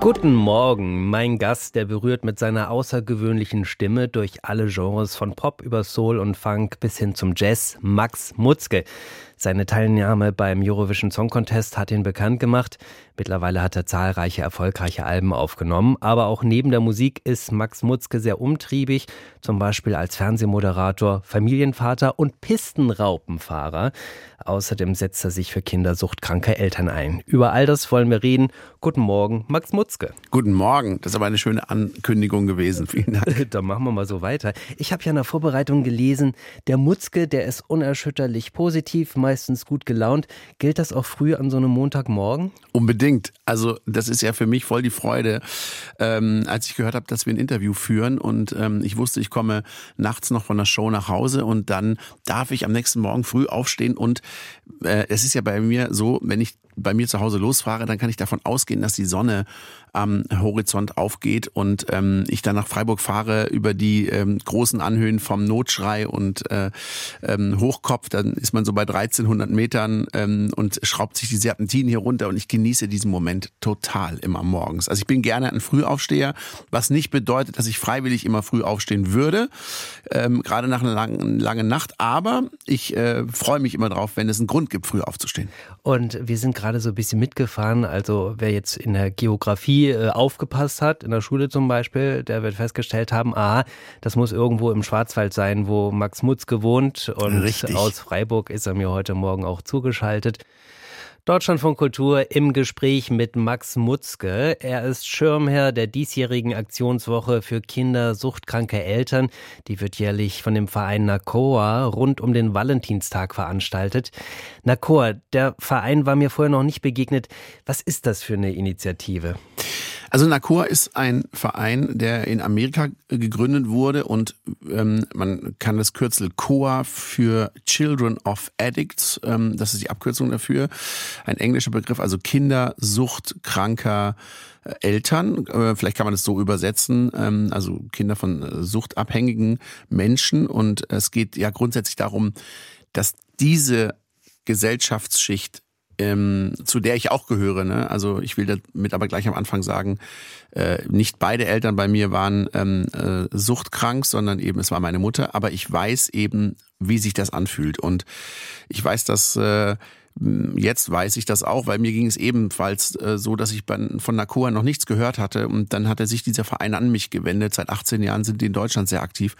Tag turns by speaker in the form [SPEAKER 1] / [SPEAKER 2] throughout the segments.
[SPEAKER 1] Guten Morgen, mein Gast, der berührt mit seiner außergewöhnlichen Stimme durch alle Genres von Pop über Soul und Funk bis hin zum Jazz, Max Mutzke. Seine Teilnahme beim Eurovision Song Contest hat ihn bekannt gemacht. Mittlerweile hat er zahlreiche erfolgreiche Alben aufgenommen. Aber auch neben der Musik ist Max Mutzke sehr umtriebig, zum Beispiel als Fernsehmoderator, Familienvater und Pistenraupenfahrer. Außerdem setzt er sich für kindersuchtkranke Eltern ein. Über all das wollen wir reden. Guten Morgen, Max Mutzke.
[SPEAKER 2] Guten Morgen. Das ist aber eine schöne Ankündigung gewesen. Vielen Dank.
[SPEAKER 1] Dann machen wir mal so weiter. Ich habe ja in der Vorbereitung gelesen, der Mutzke, der ist unerschütterlich positiv, meistens gut gelaunt. Gilt das auch früh an so einem Montagmorgen?
[SPEAKER 2] Unbedingt. Also das ist ja für mich voll die Freude, ähm, als ich gehört habe, dass wir ein Interview führen und ähm, ich wusste, ich komme nachts noch von der Show nach Hause und dann darf ich am nächsten Morgen früh aufstehen und es ist ja bei mir so, wenn ich bei mir zu Hause losfahre, dann kann ich davon ausgehen, dass die Sonne am Horizont aufgeht und ähm, ich dann nach Freiburg fahre über die ähm, großen Anhöhen vom Notschrei und äh, ähm, Hochkopf, dann ist man so bei 1300 Metern ähm, und schraubt sich die Serpentinen hier runter und ich genieße diesen Moment total immer morgens. Also ich bin gerne ein Frühaufsteher, was nicht bedeutet, dass ich freiwillig immer früh aufstehen würde, ähm, gerade nach einer langen, langen Nacht, aber ich äh, freue mich immer drauf, wenn es einen Grund gibt, früh aufzustehen.
[SPEAKER 1] Und wir sind gerade so ein bisschen mitgefahren, also wer jetzt in der Geografie äh, aufgepasst hat, in der Schule zum Beispiel, der wird festgestellt haben, aha, das muss irgendwo im Schwarzwald sein, wo Max Mutz gewohnt und
[SPEAKER 2] Richtig.
[SPEAKER 1] aus Freiburg ist er mir heute Morgen auch zugeschaltet. Deutschland von Kultur im Gespräch mit Max Mutzke. Er ist Schirmherr der diesjährigen Aktionswoche für Kinder suchtkranke Eltern. Die wird jährlich von dem Verein NACOA rund um den Valentinstag veranstaltet. NACOA, der Verein war mir vorher noch nicht begegnet. Was ist das für eine Initiative?
[SPEAKER 2] Also NACOA ist ein Verein, der in Amerika gegründet wurde und ähm, man kann das Kürzel COA für Children of Addicts, ähm, das ist die Abkürzung dafür, ein englischer Begriff, also Kinder suchtkranker äh, Eltern, äh, vielleicht kann man das so übersetzen, ähm, also Kinder von äh, suchtabhängigen Menschen. Und es geht ja grundsätzlich darum, dass diese Gesellschaftsschicht ähm, zu der ich auch gehöre. Ne? Also ich will damit aber gleich am Anfang sagen, äh, nicht beide Eltern bei mir waren ähm, äh, suchtkrank, sondern eben es war meine Mutter. Aber ich weiß eben, wie sich das anfühlt. Und ich weiß, dass äh, Jetzt weiß ich das auch, weil mir ging es ebenfalls äh, so, dass ich von Nakoa noch nichts gehört hatte. Und dann hatte sich dieser Verein an mich gewendet. Seit 18 Jahren sind die in Deutschland sehr aktiv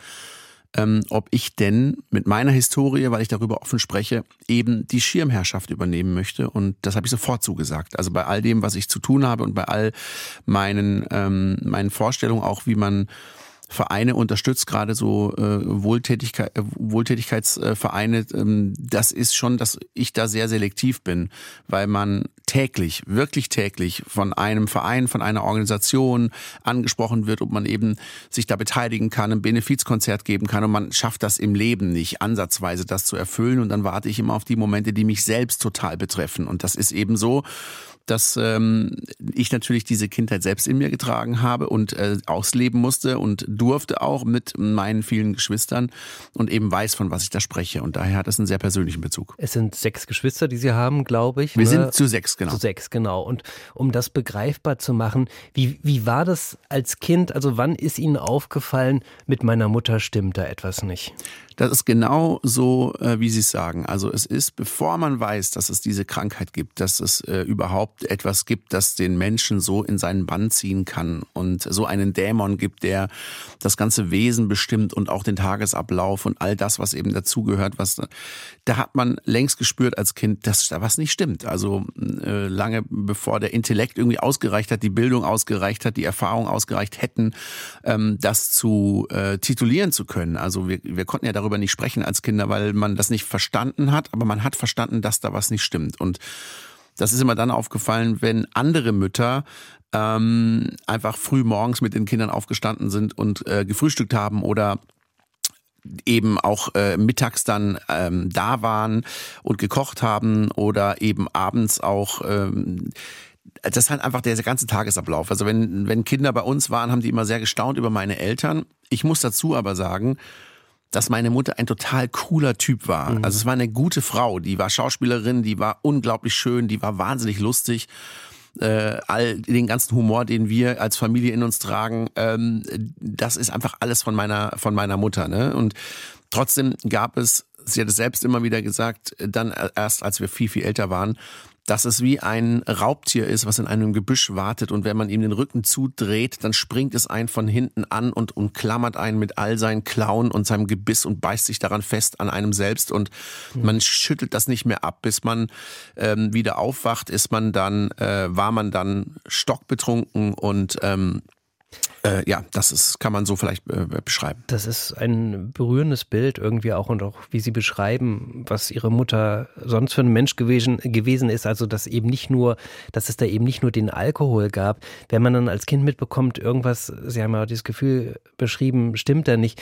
[SPEAKER 2] ähm, ob ich denn mit meiner Historie, weil ich darüber offen spreche, eben die Schirmherrschaft übernehmen möchte. Und das habe ich sofort zugesagt. Also bei all dem, was ich zu tun habe und bei all meinen, ähm, meinen Vorstellungen auch, wie man Vereine unterstützt, gerade so äh, Wohltätigkeit, äh, Wohltätigkeitsvereine, ähm, das ist schon, dass ich da sehr selektiv bin, weil man täglich, wirklich täglich von einem Verein, von einer Organisation angesprochen wird, ob man eben sich da beteiligen kann, ein Benefizkonzert geben kann und man schafft das im Leben nicht, ansatzweise das zu erfüllen. Und dann warte ich immer auf die Momente, die mich selbst total betreffen. Und das ist eben so, dass ähm, ich natürlich diese Kindheit selbst in mir getragen habe und äh, ausleben musste und durfte auch mit meinen vielen Geschwistern und eben weiß, von was ich da spreche. Und daher hat es einen sehr persönlichen Bezug.
[SPEAKER 1] Es sind sechs Geschwister, die Sie haben, glaube ich.
[SPEAKER 2] Wir
[SPEAKER 1] ne?
[SPEAKER 2] sind zu sechs, genau.
[SPEAKER 1] Zu sechs, genau. Und um das begreifbar zu machen, wie, wie war das als Kind? Also wann ist Ihnen aufgefallen, mit meiner Mutter stimmt da etwas nicht?
[SPEAKER 2] Das ist genau so, äh, wie Sie es sagen. Also es ist, bevor man weiß, dass es diese Krankheit gibt, dass es äh, überhaupt etwas gibt, das den Menschen so in seinen Bann ziehen kann und so einen Dämon gibt, der das ganze Wesen bestimmt und auch den Tagesablauf und all das, was eben dazugehört, was da hat man längst gespürt als Kind, dass da was nicht stimmt. Also äh, lange bevor der Intellekt irgendwie ausgereicht hat, die Bildung ausgereicht hat, die Erfahrung ausgereicht hätten, ähm, das zu äh, titulieren zu können. Also wir, wir konnten ja darüber darüber nicht sprechen als Kinder, weil man das nicht verstanden hat, aber man hat verstanden, dass da was nicht stimmt. Und das ist immer dann aufgefallen, wenn andere Mütter ähm, einfach früh morgens mit den Kindern aufgestanden sind und äh, gefrühstückt haben oder eben auch äh, mittags dann ähm, da waren und gekocht haben oder eben abends auch ähm, das ist halt einfach der ganze Tagesablauf. Also wenn, wenn Kinder bei uns waren, haben die immer sehr gestaunt über meine Eltern. Ich muss dazu aber sagen, dass meine Mutter ein total cooler Typ war. Mhm. Also es war eine gute Frau, die war Schauspielerin, die war unglaublich schön, die war wahnsinnig lustig. Äh, all den ganzen Humor, den wir als Familie in uns tragen, ähm, das ist einfach alles von meiner von meiner Mutter. Ne? Und trotzdem gab es, sie hat es selbst immer wieder gesagt, dann erst als wir viel viel älter waren, dass es wie ein Raubtier ist, was in einem Gebüsch wartet. Und wenn man ihm den Rücken zudreht, dann springt es einen von hinten an und umklammert einen mit all seinen Klauen und seinem Gebiss und beißt sich daran fest an einem selbst. Und mhm. man schüttelt das nicht mehr ab, bis man ähm, wieder aufwacht, ist man dann, äh, war man dann stockbetrunken und ähm, äh, ja, das ist, kann man so vielleicht äh, beschreiben.
[SPEAKER 1] Das ist ein berührendes Bild irgendwie auch und auch wie Sie beschreiben, was Ihre Mutter sonst für ein Mensch gewesen, gewesen ist. Also, dass eben nicht nur, dass es da eben nicht nur den Alkohol gab. Wenn man dann als Kind mitbekommt, irgendwas, Sie haben ja dieses Gefühl beschrieben, stimmt da nicht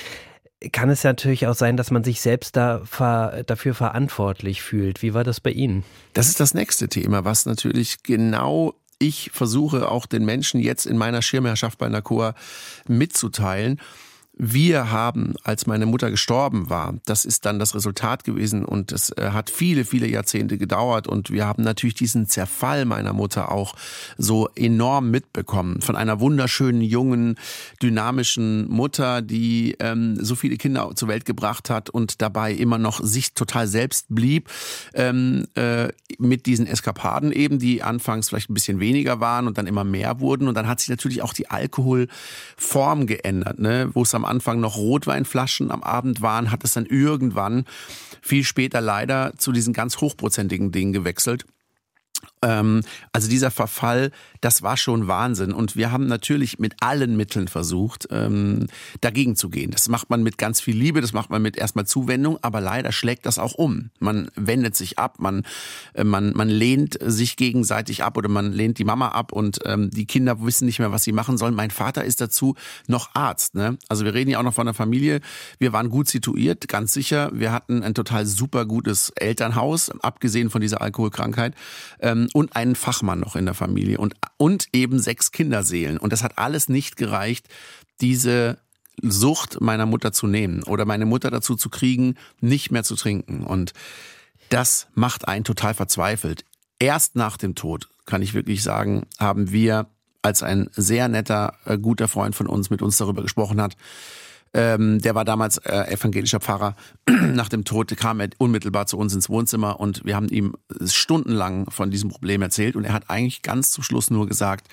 [SPEAKER 1] kann es ja natürlich auch sein, dass man sich selbst da ver, dafür verantwortlich fühlt. Wie war das bei Ihnen?
[SPEAKER 2] Das ist das nächste Thema, was natürlich genau ich versuche auch den Menschen jetzt in meiner Schirmherrschaft bei NACOA mitzuteilen wir haben, als meine Mutter gestorben war, das ist dann das Resultat gewesen und es äh, hat viele, viele Jahrzehnte gedauert und wir haben natürlich diesen Zerfall meiner Mutter auch so enorm mitbekommen. Von einer wunderschönen, jungen, dynamischen Mutter, die ähm, so viele Kinder zur Welt gebracht hat und dabei immer noch sich total selbst blieb, ähm, äh, mit diesen Eskapaden eben, die anfangs vielleicht ein bisschen weniger waren und dann immer mehr wurden. Und dann hat sich natürlich auch die Alkoholform geändert, ne? wo es am Anfang noch Rotweinflaschen am Abend waren, hat es dann irgendwann viel später leider zu diesen ganz hochprozentigen Dingen gewechselt. Ähm, also dieser Verfall, das war schon Wahnsinn. Und wir haben natürlich mit allen Mitteln versucht, ähm, dagegen zu gehen. Das macht man mit ganz viel Liebe, das macht man mit erstmal Zuwendung, aber leider schlägt das auch um. Man wendet sich ab, man, äh, man, man lehnt sich gegenseitig ab oder man lehnt die Mama ab und ähm, die Kinder wissen nicht mehr, was sie machen sollen. Mein Vater ist dazu noch Arzt. Ne? Also wir reden ja auch noch von der Familie. Wir waren gut situiert, ganz sicher. Wir hatten ein total super gutes Elternhaus, abgesehen von dieser Alkoholkrankheit. Ähm, und einen Fachmann noch in der Familie und, und eben sechs Kinderseelen. Und das hat alles nicht gereicht, diese Sucht meiner Mutter zu nehmen oder meine Mutter dazu zu kriegen, nicht mehr zu trinken. Und das macht einen total verzweifelt. Erst nach dem Tod, kann ich wirklich sagen, haben wir, als ein sehr netter, äh, guter Freund von uns mit uns darüber gesprochen hat, ähm, der war damals äh, evangelischer Pfarrer. Nach dem Tod kam er unmittelbar zu uns ins Wohnzimmer und wir haben ihm stundenlang von diesem Problem erzählt und er hat eigentlich ganz zum Schluss nur gesagt,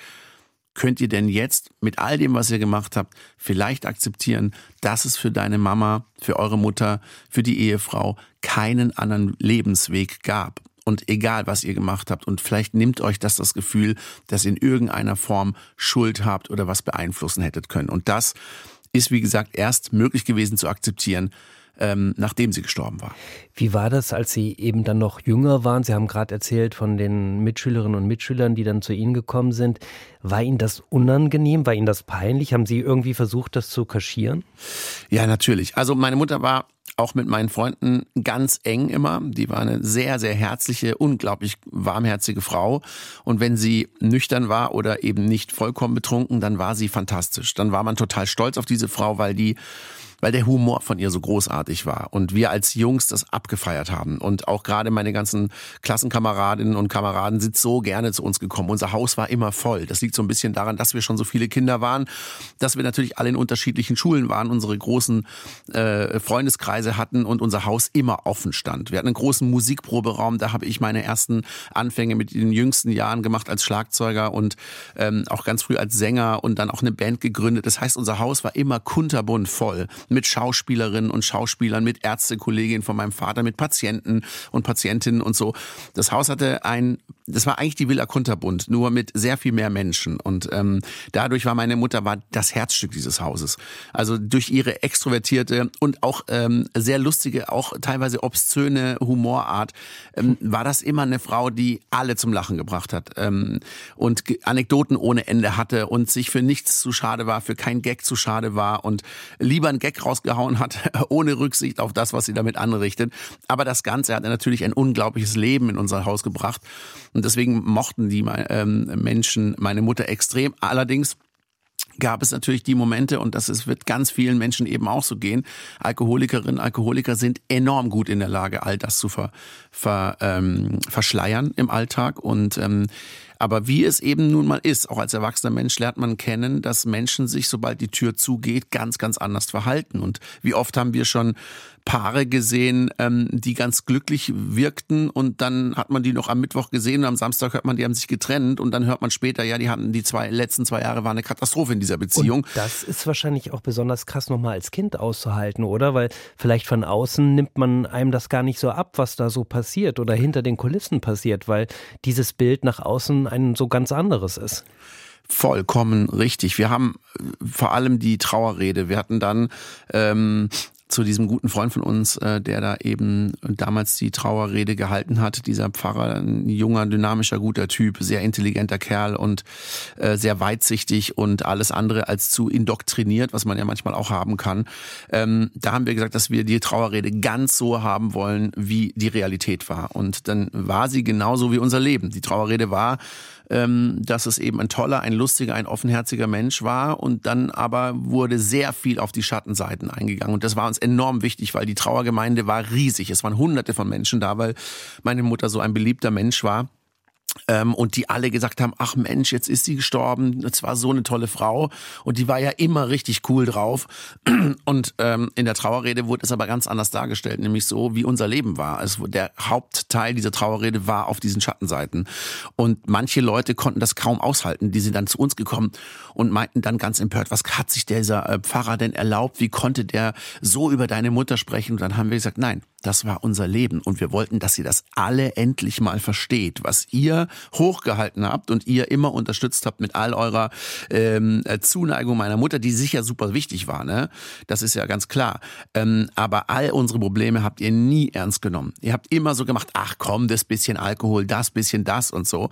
[SPEAKER 2] könnt ihr denn jetzt mit all dem, was ihr gemacht habt, vielleicht akzeptieren, dass es für deine Mama, für eure Mutter, für die Ehefrau keinen anderen Lebensweg gab? Und egal, was ihr gemacht habt, und vielleicht nimmt euch das das Gefühl, dass ihr in irgendeiner Form Schuld habt oder was beeinflussen hättet können. Und das ist, wie gesagt, erst möglich gewesen zu akzeptieren, ähm, nachdem sie gestorben war.
[SPEAKER 1] Wie war das, als Sie eben dann noch jünger waren? Sie haben gerade erzählt von den Mitschülerinnen und Mitschülern, die dann zu Ihnen gekommen sind. War Ihnen das unangenehm? War Ihnen das peinlich? Haben Sie irgendwie versucht, das zu kaschieren?
[SPEAKER 2] Ja, natürlich. Also meine Mutter war auch mit meinen Freunden ganz eng immer. Die war eine sehr, sehr herzliche, unglaublich warmherzige Frau. Und wenn sie nüchtern war oder eben nicht vollkommen betrunken, dann war sie fantastisch. Dann war man total stolz auf diese Frau, weil die weil der Humor von ihr so großartig war und wir als Jungs das abgefeiert haben. Und auch gerade meine ganzen Klassenkameradinnen und Kameraden sind so gerne zu uns gekommen. Unser Haus war immer voll. Das liegt so ein bisschen daran, dass wir schon so viele Kinder waren, dass wir natürlich alle in unterschiedlichen Schulen waren, unsere großen äh, Freundeskreise hatten und unser Haus immer offen stand. Wir hatten einen großen Musikproberaum, da habe ich meine ersten Anfänge mit den jüngsten Jahren gemacht als Schlagzeuger und ähm, auch ganz früh als Sänger und dann auch eine Band gegründet. Das heißt, unser Haus war immer kunterbunt voll mit Schauspielerinnen und Schauspielern, mit Ärztekolleginnen von meinem Vater, mit Patienten und Patientinnen und so. Das Haus hatte ein, das war eigentlich die Villa Kunterbund, nur mit sehr viel mehr Menschen. Und ähm, dadurch war meine Mutter war das Herzstück dieses Hauses. Also durch ihre extrovertierte und auch ähm, sehr lustige, auch teilweise obszöne Humorart, ähm, war das immer eine Frau, die alle zum Lachen gebracht hat ähm, und Anekdoten ohne Ende hatte und sich für nichts zu schade war, für kein Gag zu schade war und lieber ein Gag rausgehauen hat, ohne Rücksicht auf das, was sie damit anrichtet. Aber das Ganze hat natürlich ein unglaubliches Leben in unser Haus gebracht. Und deswegen mochten die ähm, Menschen meine Mutter extrem. Allerdings gab es natürlich die Momente, und das wird ganz vielen Menschen eben auch so gehen, Alkoholikerinnen, Alkoholiker sind enorm gut in der Lage, all das zu ver, ver, ähm, verschleiern im Alltag. Und ähm, aber wie es eben nun mal ist, auch als erwachsener Mensch lernt man kennen, dass Menschen sich, sobald die Tür zugeht, ganz, ganz anders verhalten. Und wie oft haben wir schon Paare gesehen, ähm, die ganz glücklich wirkten und dann hat man die noch am Mittwoch gesehen und am Samstag hört man, die haben sich getrennt und dann hört man später, ja, die hatten die zwei letzten zwei Jahre war eine Katastrophe in dieser Beziehung. Und
[SPEAKER 1] das ist wahrscheinlich auch besonders krass nochmal als Kind auszuhalten, oder? Weil vielleicht von außen nimmt man einem das gar nicht so ab, was da so passiert oder hinter den Kulissen passiert, weil dieses Bild nach außen ein so ganz anderes ist.
[SPEAKER 2] Vollkommen richtig. Wir haben äh, vor allem die Trauerrede. Wir hatten dann ähm, zu diesem guten Freund von uns, äh, der da eben damals die Trauerrede gehalten hat. Dieser Pfarrer, ein junger, dynamischer, guter Typ, sehr intelligenter Kerl und äh, sehr weitsichtig und alles andere als zu indoktriniert, was man ja manchmal auch haben kann. Ähm, da haben wir gesagt, dass wir die Trauerrede ganz so haben wollen, wie die Realität war. Und dann war sie genauso wie unser Leben. Die Trauerrede war ähm, dass es eben ein toller, ein lustiger, ein offenherziger Mensch war. Und dann aber wurde sehr viel auf die Schattenseiten eingegangen. Und das war uns enorm wichtig, weil die Trauergemeinde war riesig. Es waren hunderte von Menschen da, weil meine Mutter so ein beliebter Mensch war. Ähm, und die alle gesagt haben, ach Mensch, jetzt ist sie gestorben, das war so eine tolle Frau und die war ja immer richtig cool drauf. Und ähm, in der Trauerrede wurde es aber ganz anders dargestellt, nämlich so, wie unser Leben war. Also der Hauptteil dieser Trauerrede war auf diesen Schattenseiten. Und manche Leute konnten das kaum aushalten. Die sind dann zu uns gekommen und meinten dann ganz empört, was hat sich dieser äh, Pfarrer denn erlaubt? Wie konnte der so über deine Mutter sprechen? Und dann haben wir gesagt, nein, das war unser Leben und wir wollten, dass ihr das alle endlich mal versteht, was ihr hochgehalten habt und ihr immer unterstützt habt mit all eurer ähm, äh, Zuneigung meiner Mutter, die sicher super wichtig war, ne? Das ist ja ganz klar. Ähm, aber all unsere Probleme habt ihr nie ernst genommen. Ihr habt immer so gemacht, ach komm, das bisschen Alkohol, das bisschen das und so.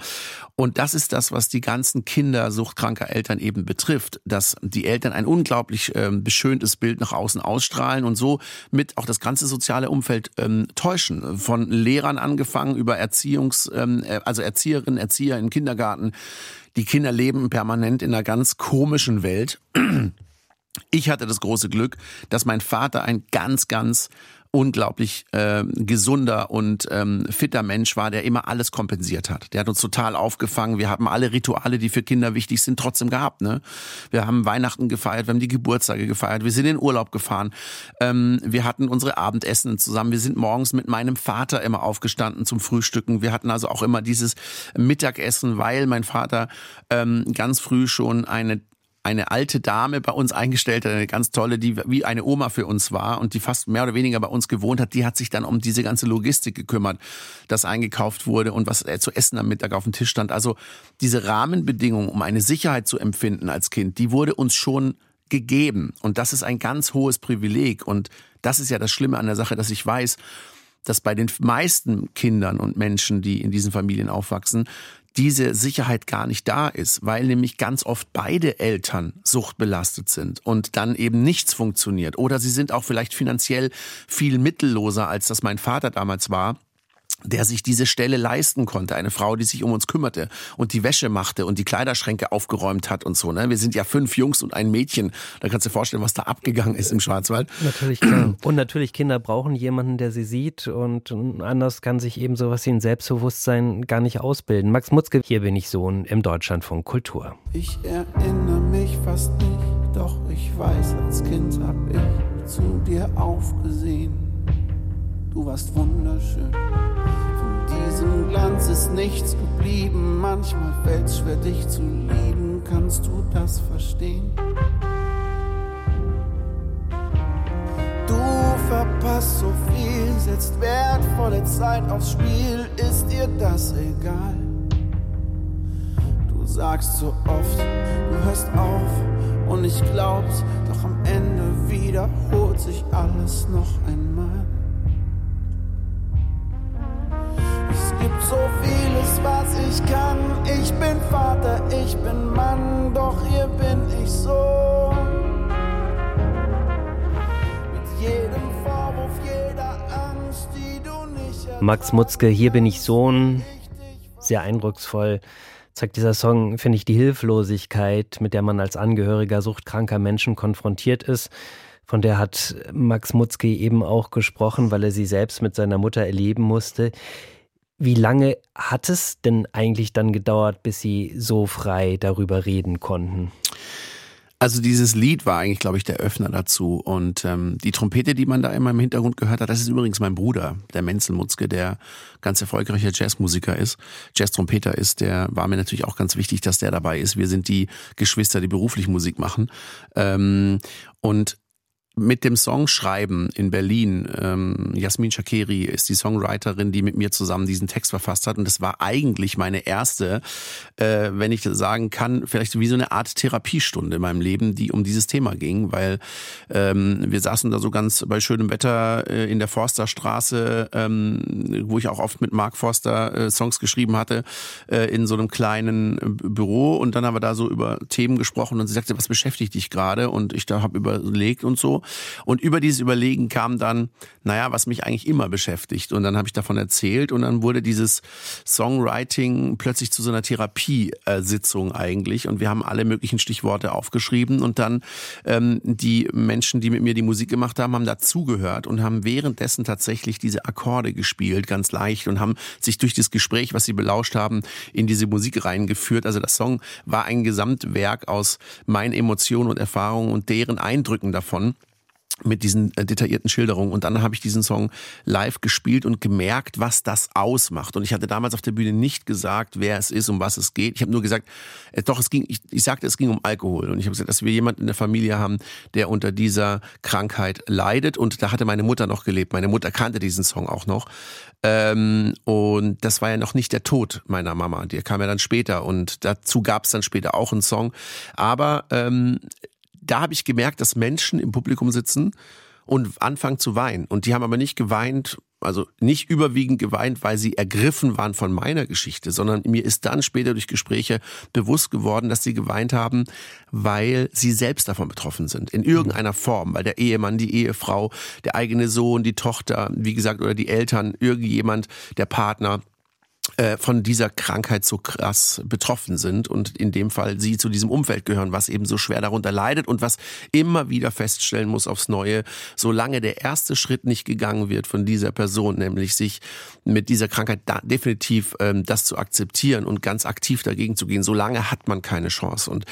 [SPEAKER 2] Und das ist das, was die ganzen Kinder suchtkranker Eltern eben betrifft, dass die Eltern ein unglaublich ähm, beschöntes Bild nach außen ausstrahlen und so mit auch das ganze soziale Umfeld Umfeld ähm, täuschen. Von Lehrern angefangen über Erziehungs, ähm, äh, also Erzieherinnen, Erzieher im Kindergarten. Die Kinder leben permanent in einer ganz komischen Welt. Ich hatte das große Glück, dass mein Vater ein ganz, ganz unglaublich äh, gesunder und ähm, fitter Mensch war, der immer alles kompensiert hat. Der hat uns total aufgefangen. Wir haben alle Rituale, die für Kinder wichtig sind, trotzdem gehabt. Ne? Wir haben Weihnachten gefeiert, wir haben die Geburtstage gefeiert, wir sind in Urlaub gefahren, ähm, wir hatten unsere Abendessen zusammen, wir sind morgens mit meinem Vater immer aufgestanden zum Frühstücken. Wir hatten also auch immer dieses Mittagessen, weil mein Vater ähm, ganz früh schon eine eine alte Dame bei uns eingestellt hat, eine ganz tolle, die wie eine Oma für uns war und die fast mehr oder weniger bei uns gewohnt hat, die hat sich dann um diese ganze Logistik gekümmert, das eingekauft wurde und was zu essen am Mittag auf dem Tisch stand. Also diese Rahmenbedingungen, um eine Sicherheit zu empfinden als Kind, die wurde uns schon gegeben. Und das ist ein ganz hohes Privileg. Und das ist ja das Schlimme an der Sache, dass ich weiß, dass bei den meisten Kindern und Menschen, die in diesen Familien aufwachsen, diese Sicherheit gar nicht da ist, weil nämlich ganz oft beide Eltern suchtbelastet sind und dann eben nichts funktioniert. Oder sie sind auch vielleicht finanziell viel mittelloser, als das mein Vater damals war der sich diese Stelle leisten konnte. Eine Frau, die sich um uns kümmerte und die Wäsche machte und die Kleiderschränke aufgeräumt hat und so. Ne? Wir sind ja fünf Jungs und ein Mädchen. Da kannst du dir vorstellen, was da abgegangen ist im Schwarzwald.
[SPEAKER 1] Natürlich, klar. Und natürlich, Kinder brauchen jemanden, der sie sieht und anders kann sich eben sowas wie ein Selbstbewusstsein gar nicht ausbilden. Max Mutzke, hier bin ich Sohn im Deutschlandfunk Kultur.
[SPEAKER 3] Ich erinnere mich fast nicht, doch ich weiß, als Kind hab ich zu dir aufgesehen. Du warst wunderschön diesem Glanz ist nichts geblieben. Manchmal fällt's schwer, dich zu lieben. Kannst du das verstehen? Du verpasst so viel, setzt wertvolle Zeit aufs Spiel. Ist dir das egal? Du sagst so oft, du hörst auf und ich glaub's, doch am Ende wiederholt sich alles noch einmal. Gibt so vieles, was ich kann. Ich bin Vater, ich bin Mann, doch hier bin ich so. Mit jedem Vorwurf, jeder Angst, die du nicht
[SPEAKER 1] Max Mutzke, hier bin ich Sohn. Sehr eindrucksvoll zeigt dieser Song, finde ich, die Hilflosigkeit, mit der man als Angehöriger suchtkranker Menschen konfrontiert ist. Von der hat Max Mutzke eben auch gesprochen, weil er sie selbst mit seiner Mutter erleben musste. Wie lange hat es denn eigentlich dann gedauert, bis Sie so frei darüber reden konnten?
[SPEAKER 2] Also dieses Lied war eigentlich, glaube ich, der Öffner dazu. Und ähm, die Trompete, die man da immer im Hintergrund gehört hat, das ist übrigens mein Bruder, der Menzel Mutzke, der ganz erfolgreicher Jazzmusiker ist, Jazztrompeter ist. Der war mir natürlich auch ganz wichtig, dass der dabei ist. Wir sind die Geschwister, die beruflich Musik machen. Ähm, und mit dem Songschreiben in Berlin, ähm, Jasmin Shakeri ist die Songwriterin, die mit mir zusammen diesen Text verfasst hat. Und das war eigentlich meine erste, äh, wenn ich sagen kann, vielleicht wie so eine Art Therapiestunde in meinem Leben, die um dieses Thema ging, weil ähm, wir saßen da so ganz bei schönem Wetter äh, in der Forsterstraße, ähm, wo ich auch oft mit Mark Forster äh, Songs geschrieben hatte, äh, in so einem kleinen äh, Büro. Und dann haben wir da so über Themen gesprochen und sie sagte, was beschäftigt dich gerade? Und ich da habe überlegt und so. Und über dieses Überlegen kam dann, naja, was mich eigentlich immer beschäftigt. Und dann habe ich davon erzählt und dann wurde dieses Songwriting plötzlich zu so einer Therapiesitzung eigentlich. Und wir haben alle möglichen Stichworte aufgeschrieben und dann ähm, die Menschen, die mit mir die Musik gemacht haben, haben dazugehört und haben währenddessen tatsächlich diese Akkorde gespielt, ganz leicht und haben sich durch das Gespräch, was sie belauscht haben, in diese Musik reingeführt. Also das Song war ein Gesamtwerk aus meinen Emotionen und Erfahrungen und deren Eindrücken davon mit diesen äh, detaillierten Schilderungen. Und dann habe ich diesen Song live gespielt und gemerkt, was das ausmacht. Und ich hatte damals auf der Bühne nicht gesagt, wer es ist, um was es geht. Ich habe nur gesagt, äh, doch, es ging, ich, ich sagte, es ging um Alkohol. Und ich habe gesagt, dass wir jemanden in der Familie haben, der unter dieser Krankheit leidet. Und da hatte meine Mutter noch gelebt. Meine Mutter kannte diesen Song auch noch. Ähm, und das war ja noch nicht der Tod meiner Mama. Der kam ja dann später. Und dazu gab es dann später auch einen Song. Aber ähm, da habe ich gemerkt, dass Menschen im Publikum sitzen und anfangen zu weinen. Und die haben aber nicht geweint, also nicht überwiegend geweint, weil sie ergriffen waren von meiner Geschichte, sondern mir ist dann später durch Gespräche bewusst geworden, dass sie geweint haben, weil sie selbst davon betroffen sind. In irgendeiner Form, weil der Ehemann, die Ehefrau, der eigene Sohn, die Tochter, wie gesagt, oder die Eltern, irgendjemand, der Partner von dieser Krankheit so krass betroffen sind und in dem Fall sie zu diesem Umfeld gehören, was eben so schwer darunter leidet und was immer wieder feststellen muss aufs Neue, solange der erste Schritt nicht gegangen wird von dieser Person, nämlich sich mit dieser Krankheit da definitiv ähm, das zu akzeptieren und ganz aktiv dagegen zu gehen, solange hat man keine Chance. Und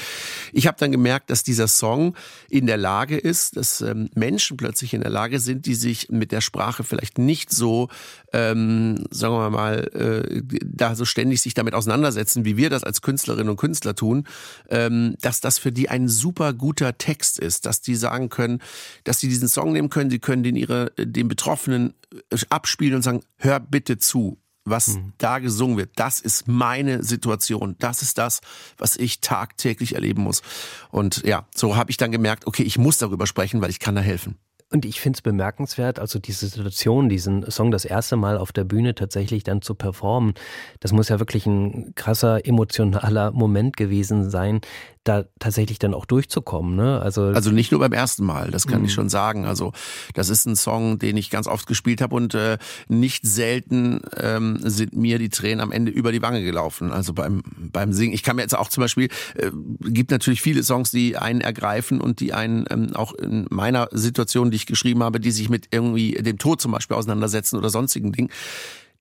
[SPEAKER 2] ich habe dann gemerkt, dass dieser Song in der Lage ist, dass ähm, Menschen plötzlich in der Lage sind, die sich mit der Sprache vielleicht nicht so, ähm, sagen wir mal, äh, da so ständig sich damit auseinandersetzen, wie wir das als Künstlerinnen und Künstler tun, ähm, dass das für die ein super guter Text ist, dass die sagen können, dass sie diesen Song nehmen können, sie können den ihre, den Betroffenen äh, abspielen und sagen, hör bitte zu was mhm. da gesungen wird, das ist meine Situation. Das ist das, was ich tagtäglich erleben muss. Und ja, so habe ich dann gemerkt, okay, ich muss darüber sprechen, weil ich kann da helfen.
[SPEAKER 1] Und ich finde es bemerkenswert, also diese Situation, diesen Song das erste Mal auf der Bühne tatsächlich dann zu performen, das muss ja wirklich ein krasser emotionaler Moment gewesen sein, da tatsächlich dann auch durchzukommen. Ne?
[SPEAKER 2] Also, also nicht nur beim ersten Mal, das kann ich mhm. schon sagen. Also das ist ein Song, den ich ganz oft gespielt habe und äh, nicht selten ähm, sind mir die Tränen am Ende über die Wange gelaufen. Also beim beim Singen. Ich kann mir jetzt auch zum Beispiel äh, gibt natürlich viele Songs, die einen ergreifen und die einen ähm, auch in meiner Situation, die ich geschrieben habe, die sich mit irgendwie dem Tod zum Beispiel auseinandersetzen oder sonstigen Dingen.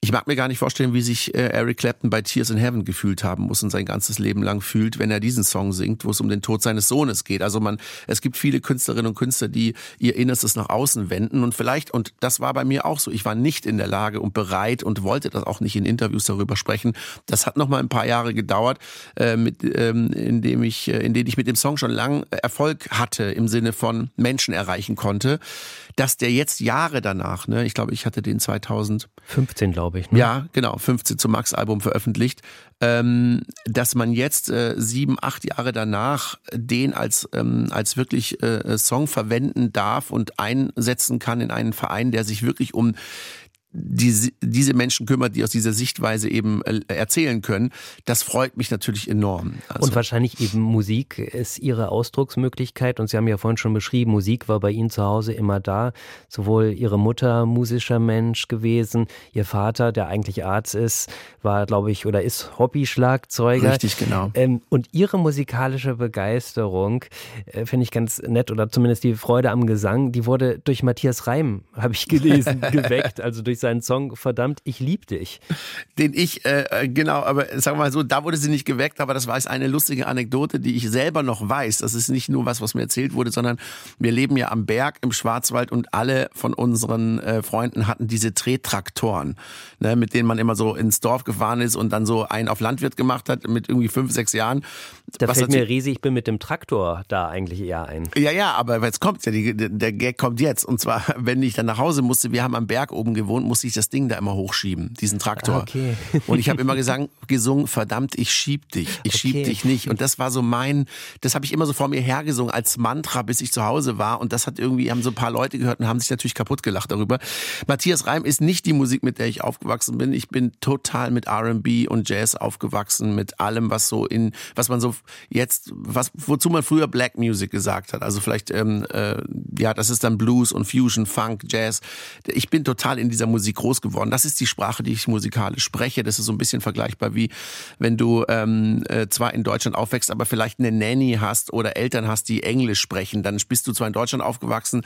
[SPEAKER 2] Ich mag mir gar nicht vorstellen, wie sich äh, Eric Clapton bei Tears in Heaven gefühlt haben muss und sein ganzes Leben lang fühlt, wenn er diesen Song singt, wo es um den Tod seines Sohnes geht. Also man, es gibt viele Künstlerinnen und Künstler, die ihr Innerstes nach außen wenden und vielleicht, und das war bei mir auch so, ich war nicht in der Lage und bereit und wollte das auch nicht in Interviews darüber sprechen. Das hat noch mal ein paar Jahre gedauert, äh, mit, ähm, in dem ich, äh, in denen ich mit dem Song schon lang Erfolg hatte im Sinne von Menschen erreichen konnte, dass der jetzt Jahre danach, ne, ich glaube, ich hatte den 2015,
[SPEAKER 1] glaube ich. Ne?
[SPEAKER 2] Ja, genau, 15 zum Max-Album veröffentlicht. Ähm, dass man jetzt äh, sieben, acht Jahre danach den als, ähm, als wirklich äh, Song verwenden darf und einsetzen kann in einen Verein, der sich wirklich um die, diese Menschen kümmert, die aus dieser Sichtweise eben äh, erzählen können, das freut mich natürlich enorm.
[SPEAKER 1] Also und wahrscheinlich eben Musik ist Ihre Ausdrucksmöglichkeit. Und Sie haben ja vorhin schon beschrieben, Musik war bei Ihnen zu Hause immer da. Sowohl Ihre Mutter musischer Mensch gewesen, Ihr Vater, der eigentlich Arzt ist, war, glaube ich, oder ist Hobby-Schlagzeuger.
[SPEAKER 2] Richtig, genau.
[SPEAKER 1] Ähm, und Ihre musikalische Begeisterung äh, finde ich ganz nett, oder zumindest die Freude am Gesang, die wurde durch Matthias Reim, habe ich gelesen, geweckt. Also durch seinen Song Verdammt, ich lieb dich.
[SPEAKER 2] Den ich, äh, äh, genau, aber sagen wir mal so, da wurde sie nicht geweckt, aber das war eine lustige Anekdote, die ich selber noch weiß. Das ist nicht nur was, was mir erzählt wurde, sondern wir leben ja am Berg im Schwarzwald und alle von unseren äh, Freunden hatten diese Trehtraktoren, ne, mit denen man immer so ins Dorf gefahren ist und dann so einen auf Landwirt gemacht hat mit irgendwie fünf, sechs Jahren.
[SPEAKER 1] Da was fällt mir riesig, ich bin mit dem Traktor da eigentlich eher ein.
[SPEAKER 2] Ja, ja, aber jetzt kommt ja, die, der Gag kommt jetzt. Und zwar, wenn ich dann nach Hause musste, wir haben am Berg oben gewohnt, musste ich das Ding da immer hochschieben, diesen Traktor.
[SPEAKER 1] Ah, okay.
[SPEAKER 2] Und ich habe immer gesagt, gesungen, verdammt, ich schieb dich, ich okay. schieb dich nicht. Und das war so mein, das habe ich immer so vor mir hergesungen als Mantra, bis ich zu Hause war. Und das hat irgendwie, haben so ein paar Leute gehört und haben sich natürlich kaputt gelacht darüber. Matthias Reim ist nicht die Musik, mit der ich aufgewachsen bin. Ich bin total mit R&B und Jazz aufgewachsen, mit allem, was so in, was man so jetzt, was, wozu man früher Black Music gesagt hat. Also vielleicht, ähm, äh, ja, das ist dann Blues und Fusion, Funk, Jazz. Ich bin total in dieser Musik groß geworden. Das ist die Sprache, die ich musikalisch spreche. Das ist so ein bisschen vergleichbar wie, wenn du ähm, äh, zwar in Deutschland aufwächst, aber vielleicht eine Nanny hast oder Eltern hast, die Englisch sprechen. Dann bist du zwar in Deutschland aufgewachsen,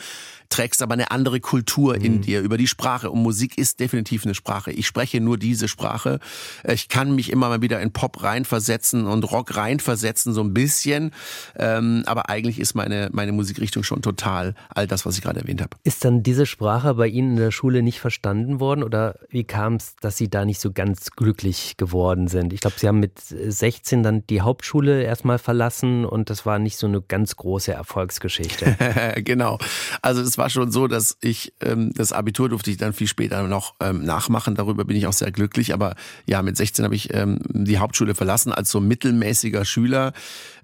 [SPEAKER 2] trägst aber eine andere Kultur in mhm. dir über die Sprache. Und Musik ist definitiv eine Sprache. Ich spreche nur diese Sprache. Ich kann mich immer mal wieder in Pop reinversetzen und Rock reinversetzen, so ein bisschen. Ähm, aber eigentlich ist meine, meine Musikrichtung schon total all das, was ich gerade erwähnt habe.
[SPEAKER 1] Ist dann diese Sprache bei Ihnen in der Schule nicht verstanden worden oder wie kam es, dass Sie da nicht so ganz glücklich geworden sind? Ich glaube, Sie haben mit 16 dann die Hauptschule erstmal verlassen und das war nicht so eine ganz große Erfolgsgeschichte.
[SPEAKER 2] genau. Also es war schon so, dass ich ähm, das Abitur durfte ich dann viel später noch ähm, nachmachen. Darüber bin ich auch sehr glücklich. Aber ja, mit 16 habe ich ähm, die Hauptschule verlassen als so mittelmäßiger Schüler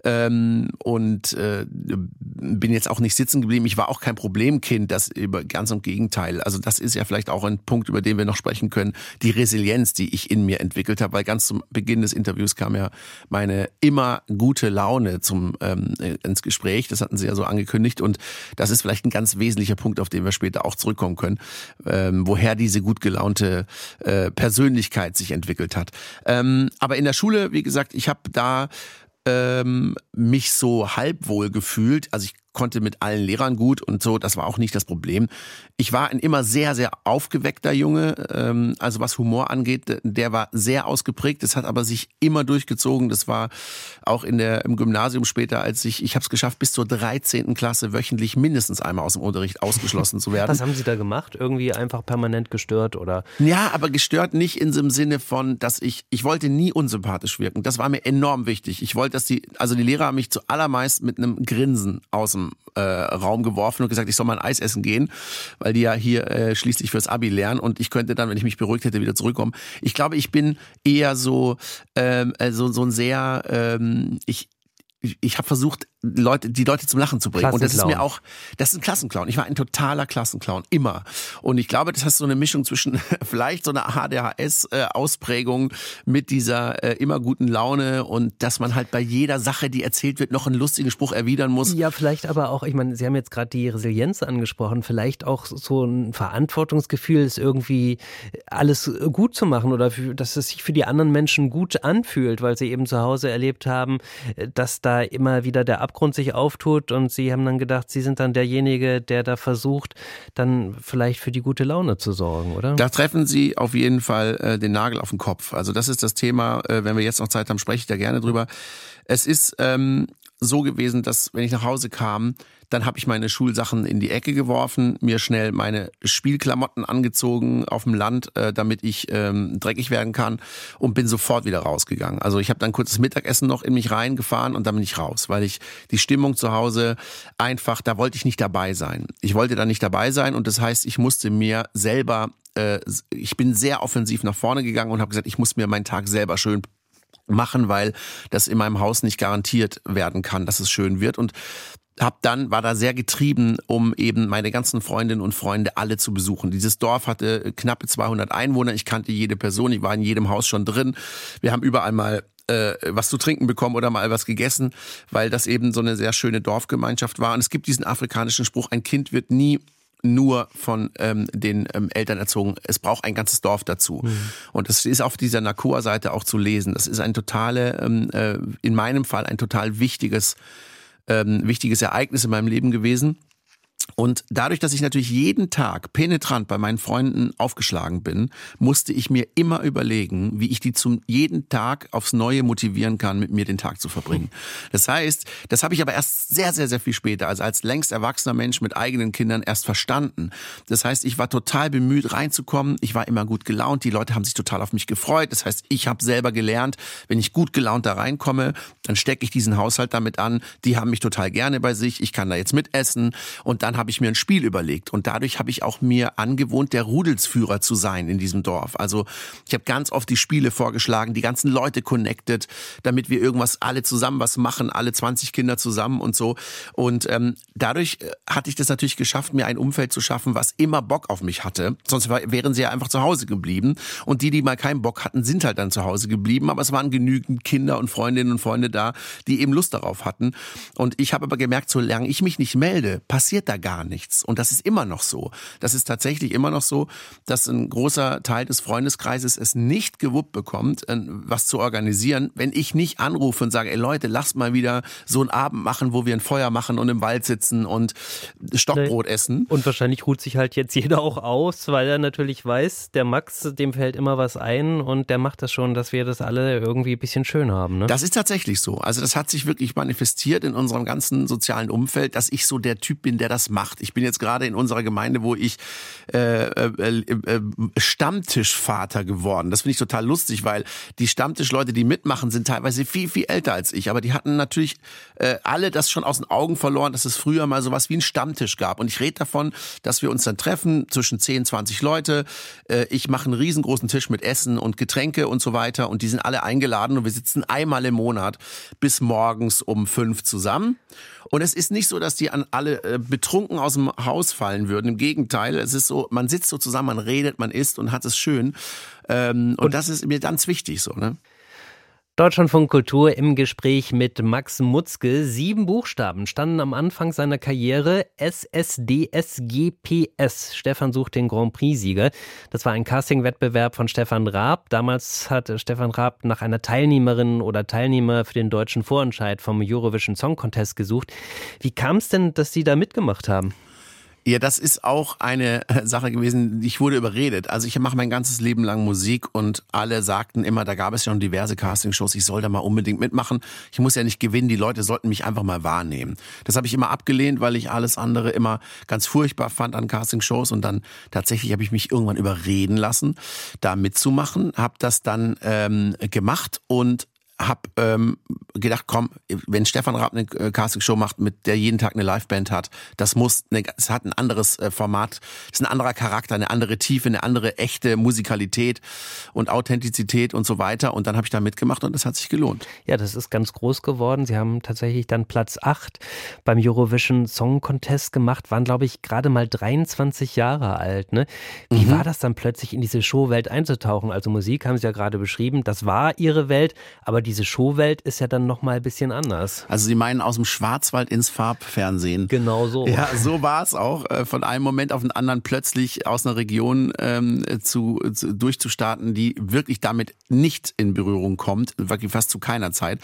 [SPEAKER 2] ähm, und äh, bin jetzt auch nicht sitzen geblieben. Ich war auch kein Problemkind, das über ganz im Gegenteil. Also das ist ja vielleicht auch ein Punkt, über den wir noch sprechen können. Die Resilienz, die ich in mir entwickelt habe, weil ganz zum Beginn des Interviews kam ja meine immer gute Laune zum ähm, ins Gespräch. Das hatten Sie ja so angekündigt und das ist vielleicht ein ganz wesentlicher Punkt, auf den wir später auch zurückkommen können, ähm, woher diese gut gelaunte äh, Persönlichkeit sich entwickelt hat. Ähm, aber in der Schule, wie gesagt, ich habe da ähm, mich so halb wohl gefühlt. Also ich konnte mit allen Lehrern gut und so, das war auch nicht das Problem. Ich war ein immer sehr, sehr aufgeweckter Junge, ähm, also was Humor angeht, der war sehr ausgeprägt, das hat aber sich immer durchgezogen, das war auch in der, im Gymnasium später, als ich, ich habe es geschafft, bis zur 13. Klasse wöchentlich mindestens einmal aus dem Unterricht ausgeschlossen zu werden.
[SPEAKER 1] Was haben Sie da gemacht? Irgendwie einfach permanent gestört oder?
[SPEAKER 2] Ja, aber gestört nicht in dem Sinne von, dass ich, ich wollte nie unsympathisch wirken, das war mir enorm wichtig. Ich wollte, dass die, also die Lehrer haben mich zuallermeist mit einem Grinsen aus dem äh, Raum geworfen und gesagt, ich soll mal ein Eis essen gehen, weil die ja hier äh, schließlich fürs Abi lernen und ich könnte dann, wenn ich mich beruhigt hätte, wieder zurückkommen. Ich glaube, ich bin eher so ähm, also so ein sehr ähm, ich ich habe versucht, Leute, die Leute zum Lachen zu bringen. Und das ist mir auch, das ist ein Klassenclown. Ich war ein totaler Klassenclown, immer. Und ich glaube, das hast so eine Mischung zwischen vielleicht so einer HDHS-Ausprägung mit dieser äh, immer guten Laune und dass man halt bei jeder Sache, die erzählt wird, noch einen lustigen Spruch erwidern muss.
[SPEAKER 1] Ja, vielleicht aber auch, ich meine, Sie haben jetzt gerade die Resilienz angesprochen, vielleicht auch so ein Verantwortungsgefühl, ist irgendwie alles gut zu machen oder dass es sich für die anderen Menschen gut anfühlt, weil sie eben zu Hause erlebt haben, dass da immer wieder der Abgrund sich auftut und sie haben dann gedacht, sie sind dann derjenige, der da versucht, dann vielleicht für die gute Laune zu sorgen, oder?
[SPEAKER 2] Da treffen Sie auf jeden Fall äh, den Nagel auf den Kopf. Also das ist das Thema, äh, wenn wir jetzt noch Zeit haben, spreche ich da gerne drüber. Es ist ähm, so gewesen, dass wenn ich nach Hause kam, dann habe ich meine Schulsachen in die Ecke geworfen, mir schnell meine Spielklamotten angezogen auf dem Land, äh, damit ich ähm, dreckig werden kann und bin sofort wieder rausgegangen. Also ich habe dann kurzes Mittagessen noch in mich reingefahren und dann bin ich raus, weil ich die Stimmung zu Hause einfach, da wollte ich nicht dabei sein. Ich wollte da nicht dabei sein und das heißt, ich musste mir selber äh, ich bin sehr offensiv nach vorne gegangen und habe gesagt, ich muss mir meinen Tag selber schön machen, weil das in meinem Haus nicht garantiert werden kann, dass es schön wird. Und hab dann war da sehr getrieben, um eben meine ganzen Freundinnen und Freunde alle zu besuchen. Dieses Dorf hatte knappe 200 Einwohner. Ich kannte jede Person. Ich war in jedem Haus schon drin. Wir haben überall mal äh, was zu trinken bekommen oder mal was gegessen, weil das eben so eine sehr schöne Dorfgemeinschaft war. Und es gibt diesen afrikanischen Spruch: Ein Kind wird nie nur von ähm, den ähm, Eltern erzogen. Es braucht ein ganzes Dorf dazu. Mhm. Und das ist auf dieser Nakua-Seite auch zu lesen. Das ist ein totale, ähm, äh, in meinem Fall ein total wichtiges ähm, wichtiges Ereignis in meinem Leben gewesen. Und dadurch, dass ich natürlich jeden Tag penetrant bei meinen Freunden aufgeschlagen bin, musste ich mir immer überlegen, wie ich die zum jeden Tag aufs Neue motivieren kann, mit mir den Tag zu verbringen. Das heißt, das habe ich aber erst sehr, sehr, sehr viel später, also als längst erwachsener Mensch mit eigenen Kindern erst verstanden. Das heißt, ich war total bemüht reinzukommen. Ich war immer gut gelaunt. Die Leute haben sich total auf mich gefreut. Das heißt, ich habe selber gelernt, wenn ich gut gelaunt da reinkomme, dann stecke ich diesen Haushalt damit an. Die haben mich total gerne bei sich. Ich kann da jetzt mitessen und dann habe ich mir ein Spiel überlegt und dadurch habe ich auch mir angewohnt, der Rudelsführer zu sein in diesem Dorf. Also ich habe ganz oft die Spiele vorgeschlagen, die ganzen Leute connected, damit wir irgendwas alle zusammen was machen, alle 20 Kinder zusammen und so. Und ähm, dadurch äh, hatte ich das natürlich geschafft, mir ein Umfeld zu schaffen, was immer Bock auf mich hatte. Sonst wären sie ja einfach zu Hause geblieben. Und die, die mal keinen Bock hatten, sind halt dann zu Hause geblieben. Aber es waren genügend Kinder und Freundinnen und Freunde da, die eben Lust darauf hatten. Und ich habe aber gemerkt, solange ich mich nicht melde, passiert da gar nichts. Und das ist immer noch so. Das ist tatsächlich immer noch so, dass ein großer Teil des Freundeskreises es nicht gewuppt bekommt, was zu organisieren, wenn ich nicht anrufe und sage, ey Leute, lasst mal wieder so einen Abend machen, wo wir ein Feuer machen und im Wald sitzen und Stockbrot essen.
[SPEAKER 1] Und wahrscheinlich ruht sich halt jetzt jeder auch aus, weil er natürlich weiß, der Max, dem fällt immer was ein und der macht das schon, dass wir das alle irgendwie ein bisschen schön haben. Ne?
[SPEAKER 2] Das ist tatsächlich so. Also das hat sich wirklich manifestiert in unserem ganzen sozialen Umfeld, dass ich so der Typ bin, der das macht. Ich bin jetzt gerade in unserer Gemeinde, wo ich äh, äh, äh, Stammtischvater geworden. Das finde ich total lustig, weil die Stammtischleute, die mitmachen, sind teilweise viel, viel älter als ich. Aber die hatten natürlich äh, alle das schon aus den Augen verloren, dass es früher mal sowas wie einen Stammtisch gab. Und ich rede davon, dass wir uns dann treffen, zwischen 10, 20 Leute. Äh, ich mache einen riesengroßen Tisch mit Essen und Getränke und so weiter. Und die sind alle eingeladen und wir sitzen einmal im Monat bis morgens um fünf zusammen. Und es ist nicht so, dass die an alle äh, betrunken aus dem Haus fallen würden. Im Gegenteil, es ist so, man sitzt so zusammen, man redet, man isst und hat es schön. Ähm, und, und das ist mir ganz wichtig so, ne?
[SPEAKER 1] Deutschlandfunk Kultur im Gespräch mit Max Mutzke. Sieben Buchstaben standen am Anfang seiner Karriere. SSDSGPS. Stefan sucht den Grand Prix-Sieger. Das war ein Casting-Wettbewerb von Stefan Raab. Damals hat Stefan Raab nach einer Teilnehmerin oder Teilnehmer für den deutschen Vorentscheid vom Eurovision Song Contest gesucht. Wie kam es denn, dass Sie da mitgemacht haben?
[SPEAKER 2] Ja, das ist auch eine äh, Sache gewesen, ich wurde überredet. Also ich mache mein ganzes Leben lang Musik und alle sagten immer, da gab es ja schon diverse Castingshows, ich soll da mal unbedingt mitmachen. Ich muss ja nicht gewinnen, die Leute sollten mich einfach mal wahrnehmen. Das habe ich immer abgelehnt, weil ich alles andere immer ganz furchtbar fand an Castingshows und dann tatsächlich habe ich mich irgendwann überreden lassen, da mitzumachen, habe das dann ähm, gemacht und habe ähm, gedacht, komm, wenn Stefan Raab eine äh, Castingshow macht, mit der jeden Tag eine Liveband hat, das muss, eine, es hat ein anderes äh, Format, es ist ein anderer Charakter, eine andere Tiefe, eine andere echte Musikalität und Authentizität und so weiter. Und dann habe ich da mitgemacht und das hat sich gelohnt.
[SPEAKER 1] Ja, das ist ganz groß geworden. Sie haben tatsächlich dann Platz 8 beim Eurovision Song Contest gemacht, waren, glaube ich, gerade mal 23 Jahre alt. Ne? Wie mhm. war das dann plötzlich in diese Showwelt einzutauchen? Also Musik haben Sie ja gerade beschrieben, das war Ihre Welt, aber die diese Showwelt ist ja dann noch mal ein bisschen anders.
[SPEAKER 2] Also Sie meinen aus dem Schwarzwald ins Farbfernsehen.
[SPEAKER 1] Genau so.
[SPEAKER 2] Ja, so war es auch. Äh, von einem Moment auf den anderen plötzlich aus einer Region ähm, zu, zu, durchzustarten, die wirklich damit nicht in Berührung kommt, wirklich fast zu keiner Zeit.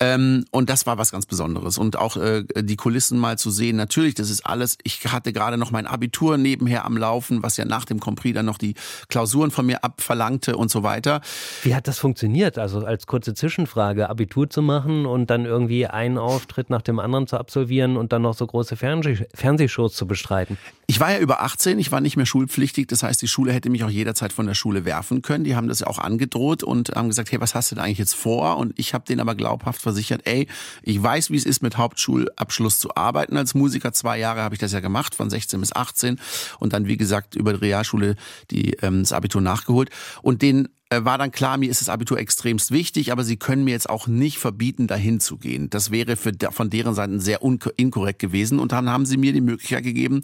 [SPEAKER 2] Ähm, und das war was ganz Besonderes. Und auch äh, die Kulissen mal zu sehen. Natürlich, das ist alles. Ich hatte gerade noch mein Abitur nebenher am Laufen, was ja nach dem Compris dann noch die Klausuren von mir abverlangte und so weiter.
[SPEAKER 1] Wie hat das funktioniert? Also als kurze Zwischen Zwischenfrage, Abitur zu machen und dann irgendwie einen Auftritt nach dem anderen zu absolvieren und dann noch so große Fernseh Fernsehshows zu bestreiten?
[SPEAKER 2] Ich war ja über 18, ich war nicht mehr schulpflichtig, das heißt, die Schule hätte mich auch jederzeit von der Schule werfen können. Die haben das ja auch angedroht und haben gesagt, hey, was hast du denn eigentlich jetzt vor? Und ich habe denen aber glaubhaft versichert, ey, ich weiß, wie es ist, mit Hauptschulabschluss zu arbeiten als Musiker. Zwei Jahre habe ich das ja gemacht, von 16 bis 18 und dann, wie gesagt, über die Realschule die, ähm, das Abitur nachgeholt. Und den war dann klar, mir ist das Abitur extremst wichtig, aber sie können mir jetzt auch nicht verbieten, dahin zu gehen. Das wäre für, von deren Seite sehr inkorrekt gewesen. Und dann haben sie mir die Möglichkeit gegeben,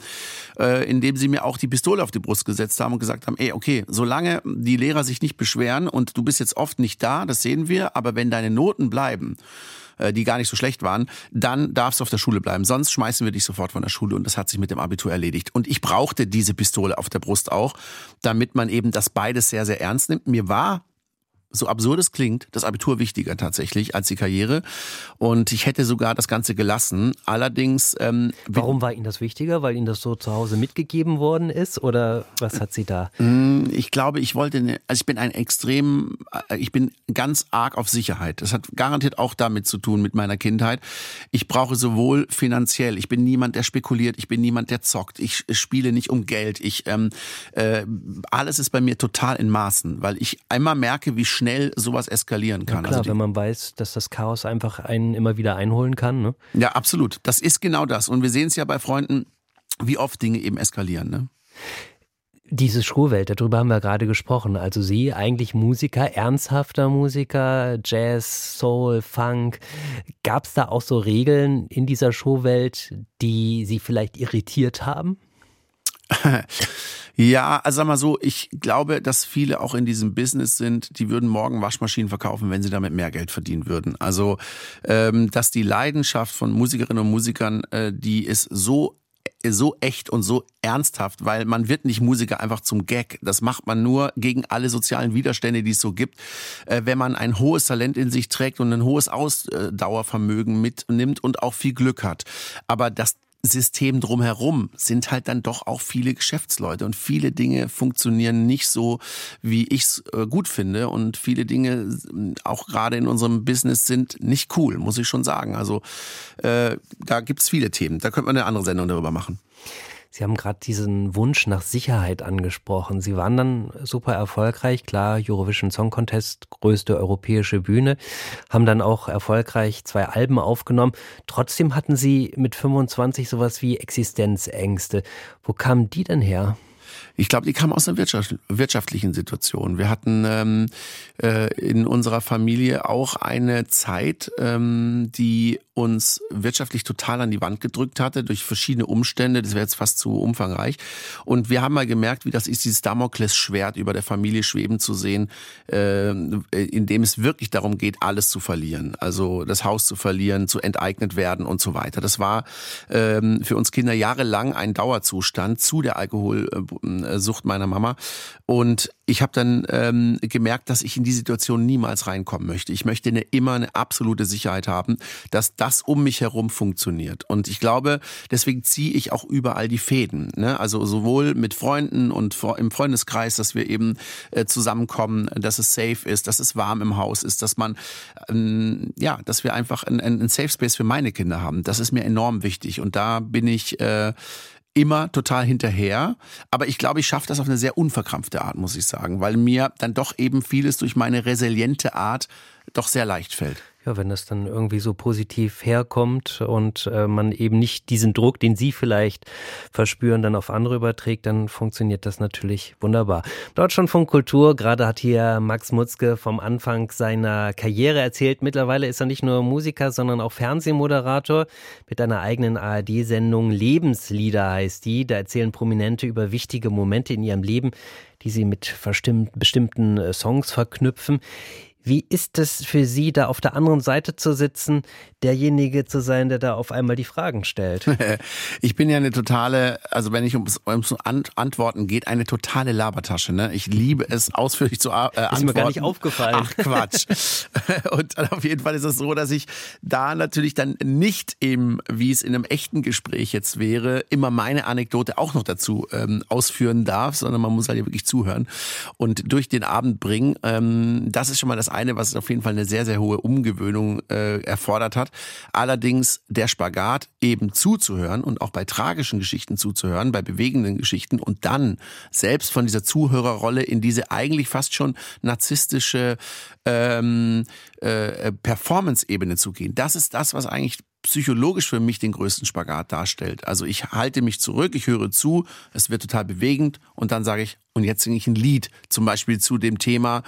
[SPEAKER 2] äh, indem sie mir auch die Pistole auf die Brust gesetzt haben und gesagt haben, ey, okay, solange die Lehrer sich nicht beschweren und du bist jetzt oft nicht da, das sehen wir, aber wenn deine Noten bleiben, äh, die gar nicht so schlecht waren, dann darfst du auf der Schule bleiben. Sonst schmeißen wir dich sofort von der Schule und das hat sich mit dem Abitur erledigt. Und ich brauchte diese Pistole auf der Brust auch, damit man eben das beides sehr, sehr ernst nimmt. Mir war so absurd es klingt, das Abitur wichtiger tatsächlich als die Karriere. Und ich hätte sogar das Ganze gelassen. Allerdings. Ähm,
[SPEAKER 1] Warum war Ihnen das wichtiger? Weil Ihnen das so zu Hause mitgegeben worden ist? Oder was hat Sie da?
[SPEAKER 2] Mm, ich glaube, ich wollte, also ich bin ein extrem, äh, ich bin ganz arg auf Sicherheit. Das hat garantiert auch damit zu tun mit meiner Kindheit. Ich brauche sowohl finanziell, ich bin niemand, der spekuliert, ich bin niemand, der zockt, ich spiele nicht um Geld. Ich, ähm, äh, alles ist bei mir total in Maßen, weil ich einmal merke, wie schnell schnell sowas eskalieren kann.
[SPEAKER 1] Ja, klar, also die, wenn man weiß, dass das Chaos einfach einen immer wieder einholen kann. Ne?
[SPEAKER 2] Ja, absolut. Das ist genau das. Und wir sehen es ja bei Freunden, wie oft Dinge eben eskalieren. Ne?
[SPEAKER 1] Diese Schulwelt, darüber haben wir gerade gesprochen. Also Sie, eigentlich Musiker, ernsthafter Musiker, Jazz, Soul, Funk. Gab es da auch so Regeln in dieser Showwelt, die Sie vielleicht irritiert haben?
[SPEAKER 2] Ja, also sag mal so, ich glaube, dass viele auch in diesem Business sind, die würden morgen Waschmaschinen verkaufen, wenn sie damit mehr Geld verdienen würden. Also, ähm, dass die Leidenschaft von Musikerinnen und Musikern, äh, die ist so so echt und so ernsthaft, weil man wird nicht Musiker einfach zum Gag. Das macht man nur gegen alle sozialen Widerstände, die es so gibt. Äh, wenn man ein hohes Talent in sich trägt und ein hohes Ausdauervermögen mitnimmt und auch viel Glück hat. Aber das System drumherum sind halt dann doch auch viele Geschäftsleute und viele Dinge funktionieren nicht so, wie ich es äh, gut finde und viele Dinge auch gerade in unserem Business sind nicht cool, muss ich schon sagen. Also äh, da gibt's viele Themen. Da könnte man eine andere Sendung darüber machen.
[SPEAKER 1] Sie haben gerade diesen Wunsch nach Sicherheit angesprochen. Sie waren dann super erfolgreich, klar, Eurovision Song Contest, größte europäische Bühne, haben dann auch erfolgreich zwei Alben aufgenommen. Trotzdem hatten Sie mit 25 sowas wie Existenzängste. Wo kamen die denn her?
[SPEAKER 2] Ich glaube, die kam aus einer Wirtschaft, wirtschaftlichen Situation. Wir hatten ähm, äh, in unserer Familie auch eine Zeit, ähm, die uns wirtschaftlich total an die Wand gedrückt hatte durch verschiedene Umstände. Das wäre jetzt fast zu umfangreich. Und wir haben mal gemerkt, wie das ist, dieses Damoklesschwert über der Familie schweben zu sehen, äh, in dem es wirklich darum geht, alles zu verlieren. Also das Haus zu verlieren, zu enteignet werden und so weiter. Das war ähm, für uns Kinder jahrelang ein Dauerzustand zu der Alkoholsucht meiner Mama. Und ich habe dann ähm, gemerkt, dass ich in die Situation niemals reinkommen möchte. Ich möchte eine, immer eine absolute Sicherheit haben, dass das um mich herum funktioniert. Und ich glaube, deswegen ziehe ich auch überall die Fäden. Ne? Also sowohl mit Freunden und im Freundeskreis, dass wir eben äh, zusammenkommen, dass es safe ist, dass es warm im Haus ist, dass man ähm, ja, dass wir einfach ein, ein Safe Space für meine Kinder haben. Das ist mir enorm wichtig. Und da bin ich äh, immer total hinterher. Aber ich glaube, ich schaffe das auf eine sehr unverkrampfte Art, muss ich sagen, weil mir dann doch eben vieles durch meine resiliente Art doch sehr leicht fällt
[SPEAKER 1] ja, wenn das dann irgendwie so positiv herkommt und äh, man eben nicht diesen Druck, den Sie vielleicht verspüren, dann auf andere überträgt, dann funktioniert das natürlich wunderbar. Deutschlandfunk Kultur, gerade hat hier Max Mutzke vom Anfang seiner Karriere erzählt. Mittlerweile ist er nicht nur Musiker, sondern auch Fernsehmoderator mit einer eigenen ARD-Sendung Lebenslieder heißt die. Da erzählen Prominente über wichtige Momente in ihrem Leben, die sie mit bestimmten äh, Songs verknüpfen. Wie ist es für Sie, da auf der anderen Seite zu sitzen, derjenige zu sein, der da auf einmal die Fragen stellt?
[SPEAKER 2] Ich bin ja eine totale, also wenn ich ums, ums Antworten geht, eine totale Labertasche. Ne? Ich liebe es, ausführlich zu äh, antworten.
[SPEAKER 1] Ist mir gar nicht aufgefallen.
[SPEAKER 2] Ach Quatsch. Und auf jeden Fall ist es so, dass ich da natürlich dann nicht eben, wie es in einem echten Gespräch jetzt wäre, immer meine Anekdote auch noch dazu ähm, ausführen darf, sondern man muss halt wirklich zuhören und durch den Abend bringen. Ähm, das ist schon mal das eine, was auf jeden Fall eine sehr, sehr hohe Umgewöhnung äh, erfordert hat. Allerdings der Spagat eben zuzuhören und auch bei tragischen Geschichten zuzuhören, bei bewegenden Geschichten und dann selbst von dieser Zuhörerrolle in diese eigentlich fast schon narzisstische ähm, äh, Performance-Ebene zu gehen. Das ist das, was eigentlich psychologisch für mich den größten Spagat darstellt. Also ich halte mich zurück, ich höre zu, es wird total bewegend und dann sage ich, und jetzt singe ich ein Lied, zum Beispiel zu dem Thema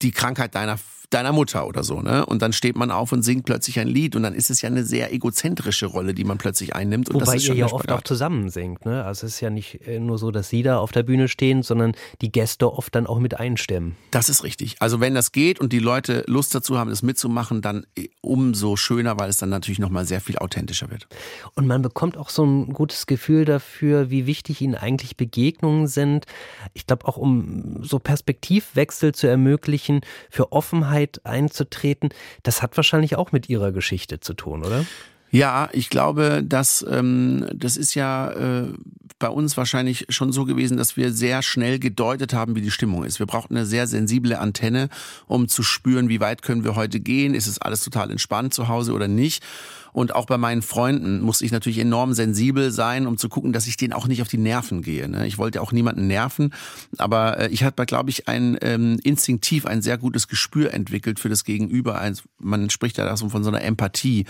[SPEAKER 2] die Krankheit deiner deiner Mutter oder so, ne? Und dann steht man auf und singt plötzlich ein Lied und dann ist es ja eine sehr egozentrische Rolle, die man plötzlich einnimmt. Und
[SPEAKER 1] Wobei
[SPEAKER 2] das ist
[SPEAKER 1] ihr ja oft auch zusammen singt, ne? Also es ist ja nicht äh, nur so, dass Sie da auf der Bühne stehen, sondern die Gäste oft dann auch mit einstimmen.
[SPEAKER 2] Das ist richtig. Also wenn das geht und die Leute Lust dazu haben, das mitzumachen, dann äh, umso schöner, weil es dann natürlich nochmal sehr viel authentischer wird.
[SPEAKER 1] Und man bekommt auch so ein gutes Gefühl dafür, wie wichtig Ihnen eigentlich Begegnungen sind. Ich glaube auch, um so Perspektivwechsel zu ermöglichen, für Offenheit einzutreten, das hat wahrscheinlich auch mit Ihrer Geschichte zu tun, oder?
[SPEAKER 2] Ja, ich glaube, dass ähm, das ist ja äh, bei uns wahrscheinlich schon so gewesen, dass wir sehr schnell gedeutet haben, wie die Stimmung ist. Wir brauchten eine sehr sensible Antenne, um zu spüren, wie weit können wir heute gehen. Ist es alles total entspannt zu Hause oder nicht? Und auch bei meinen Freunden musste ich natürlich enorm sensibel sein, um zu gucken, dass ich denen auch nicht auf die Nerven gehe. Ne? Ich wollte auch niemanden nerven, aber äh, ich hatte, glaube ich, ein ähm, instinktiv ein sehr gutes Gespür entwickelt für das Gegenüber. Also man spricht ja da so von so einer Empathie.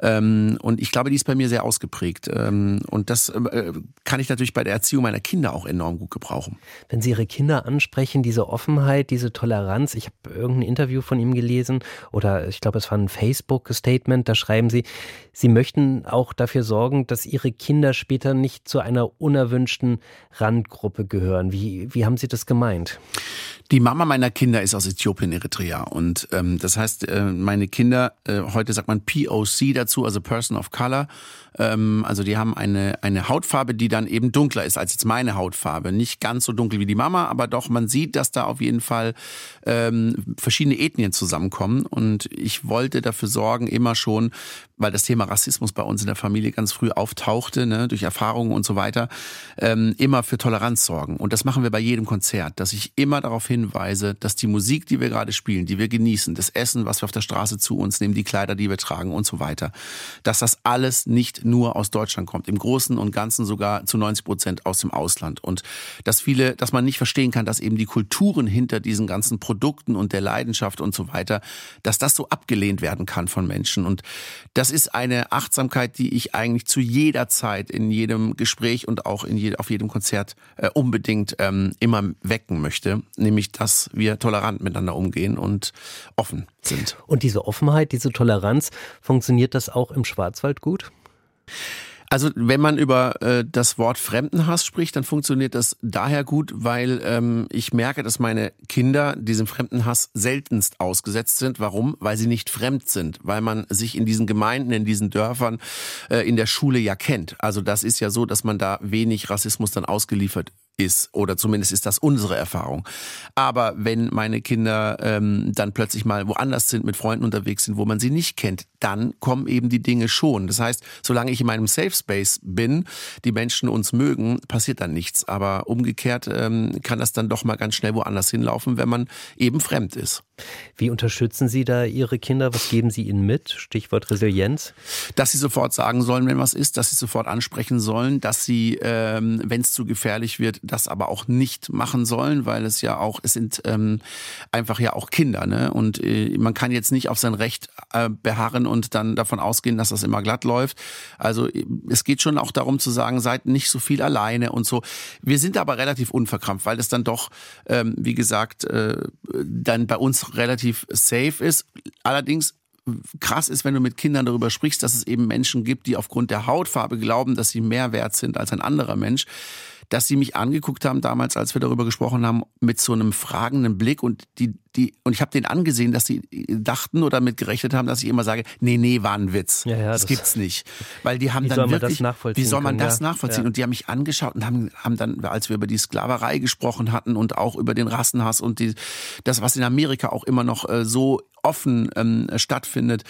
[SPEAKER 2] Ähm, und ich glaube, die ist bei mir sehr ausgeprägt. Ähm, und das äh, kann ich natürlich bei der Erziehung meiner Kinder auch enorm gut gebrauchen.
[SPEAKER 1] Wenn Sie Ihre Kinder ansprechen, diese Offenheit, diese Toleranz, ich habe irgendein Interview von ihm gelesen oder ich glaube, es war ein Facebook-Statement, da schreiben Sie, Sie möchten auch dafür sorgen, dass Ihre Kinder später nicht zu einer unerwünschten Randgruppe gehören. Wie, wie haben Sie das gemeint?
[SPEAKER 2] Die Mama meiner Kinder ist aus Äthiopien, Eritrea. Und ähm, das heißt, äh, meine Kinder, äh, heute sagt man POC dazu, also Person of Color. Ähm, also die haben eine, eine Hautfarbe, die dann eben dunkler ist als jetzt meine Hautfarbe. Nicht ganz so dunkel wie die Mama, aber doch, man sieht, dass da auf jeden Fall ähm, verschiedene Ethnien zusammenkommen. Und ich wollte dafür sorgen, immer schon, weil das Thema Rassismus bei uns in der Familie ganz früh auftauchte, ne, durch Erfahrungen und so weiter, ähm, immer für Toleranz sorgen. Und das machen wir bei jedem Konzert, dass ich immer darauf hinweise, dass die Musik, die wir gerade spielen, die wir genießen, das Essen, was wir auf der Straße zu uns nehmen, die Kleider, die wir tragen und so weiter, dass das alles nicht nur aus Deutschland kommt, im Großen und Ganzen sogar zu 90 Prozent aus dem Ausland. Und dass viele, dass man nicht verstehen kann, dass eben die Kulturen hinter diesen ganzen Produkten und der Leidenschaft und so weiter, dass das so abgelehnt werden kann von Menschen. Und das ist eine Achtsamkeit, die ich eigentlich zu jeder Zeit in jedem Gespräch und auch in je, auf jedem Konzert äh, unbedingt ähm, immer wecken möchte, nämlich dass wir tolerant miteinander umgehen und offen sind.
[SPEAKER 1] Und diese Offenheit, diese Toleranz, funktioniert das auch im Schwarzwald gut?
[SPEAKER 2] Also wenn man über äh, das Wort Fremdenhass spricht, dann funktioniert das daher gut, weil ähm, ich merke, dass meine Kinder diesem Fremdenhass seltenst ausgesetzt sind. Warum? Weil sie nicht fremd sind, weil man sich in diesen Gemeinden, in diesen Dörfern, äh, in der Schule ja kennt. Also das ist ja so, dass man da wenig Rassismus dann ausgeliefert ist oder zumindest ist das unsere Erfahrung. Aber wenn meine Kinder ähm, dann plötzlich mal woanders sind, mit Freunden unterwegs sind, wo man sie nicht kennt, dann kommen eben die Dinge schon. Das heißt, solange ich in meinem Safe Space bin, die Menschen uns mögen, passiert dann nichts. Aber umgekehrt ähm, kann das dann doch mal ganz schnell woanders hinlaufen, wenn man eben fremd ist.
[SPEAKER 1] Wie unterstützen Sie da Ihre Kinder? Was geben Sie ihnen mit? Stichwort Resilienz.
[SPEAKER 2] Dass sie sofort sagen sollen, wenn was ist, dass sie sofort ansprechen sollen, dass sie, ähm, wenn es zu gefährlich wird, das aber auch nicht machen sollen, weil es ja auch, es sind ähm, einfach ja auch Kinder, ne? Und äh, man kann jetzt nicht auf sein Recht äh, beharren und dann davon ausgehen, dass das immer glatt läuft. Also es geht schon auch darum zu sagen, seid nicht so viel alleine und so. Wir sind aber relativ unverkrampft, weil das dann doch, ähm, wie gesagt, äh, dann bei uns relativ safe ist. Allerdings krass ist, wenn du mit Kindern darüber sprichst, dass es eben Menschen gibt, die aufgrund der Hautfarbe glauben, dass sie mehr wert sind als ein anderer Mensch dass sie mich angeguckt haben damals, als wir darüber gesprochen haben, mit so einem fragenden Blick und die, die, und ich habe denen angesehen, dass sie dachten oder damit gerechnet haben, dass ich immer sage, nee, nee, war ein Witz.
[SPEAKER 1] Ja, ja,
[SPEAKER 2] das,
[SPEAKER 1] das
[SPEAKER 2] gibt's nicht. Weil die haben
[SPEAKER 1] wie
[SPEAKER 2] dann
[SPEAKER 1] soll man
[SPEAKER 2] wirklich,
[SPEAKER 1] das nachvollziehen
[SPEAKER 2] wie soll man
[SPEAKER 1] können,
[SPEAKER 2] das
[SPEAKER 1] ja.
[SPEAKER 2] nachvollziehen? Und die haben mich angeschaut und haben, haben dann, als wir über die Sklaverei gesprochen hatten und auch über den Rassenhass und die, das, was in Amerika auch immer noch äh, so offen ähm, stattfindet,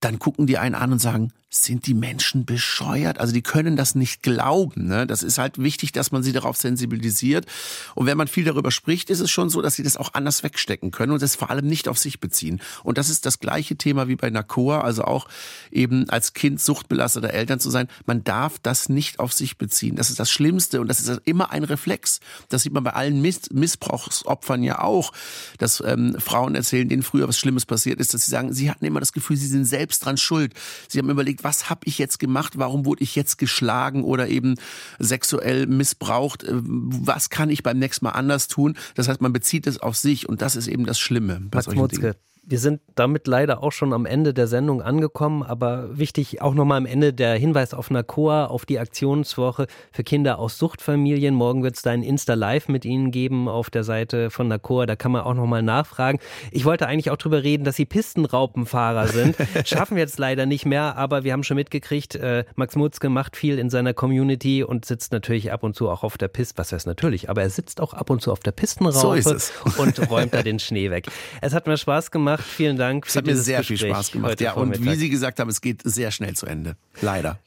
[SPEAKER 2] dann gucken die einen an und sagen, sind die Menschen bescheuert? Also die können das nicht glauben. Ne? Das ist halt wichtig, dass man sie darauf sensibilisiert. Und wenn man viel darüber spricht, ist es schon so, dass sie das auch anders wegstecken können und das vor allem nicht auf sich beziehen. Und das ist das gleiche Thema wie bei Nakoa, also auch eben als Kind suchtbelasteter Eltern zu sein. Man darf das nicht auf sich beziehen. Das ist das Schlimmste und das ist immer ein Reflex. Das sieht man bei allen Miss Missbrauchsopfern ja auch, dass ähm, Frauen erzählen, denen früher was Schlimmes passiert ist, dass sie sagen, sie hatten immer das Gefühl, sie sind selbst dran schuld. Sie haben überlegt, was habe ich jetzt gemacht? Warum wurde ich jetzt geschlagen oder eben sexuell missbraucht? Äh, was kann ich beim nächsten Mal anders tun? Das heißt, man bezieht es auf sich und das ist eben das Schlimme
[SPEAKER 1] bei Max solchen Mutzke, Dingen. Wir sind damit leider auch schon am Ende der Sendung angekommen, aber wichtig auch nochmal am Ende der Hinweis auf NACOA, auf die Aktionswoche für Kinder aus Suchtfamilien. Morgen wird es da ein Insta-Live mit Ihnen geben auf der Seite von NACOA, da kann man auch nochmal nachfragen. Ich wollte eigentlich auch drüber reden, dass Sie Pistenraupenfahrer sind. Schaffen wir jetzt leider nicht mehr, aber wir haben schon mitgekriegt, äh, Max Mutzke macht viel in seiner Community und sitzt natürlich ab und zu auch auf der Piste, was heißt natürlich, aber er sitzt auch ab und zu auf der Pistenraupe so und räumt da den Schnee weg. Es hat mir Spaß gemacht gemacht. Vielen Dank.
[SPEAKER 2] Es hat mir sehr Gespräch viel Spaß gemacht. Ja, und wie Sie gesagt haben, es geht sehr schnell zu Ende. Leider.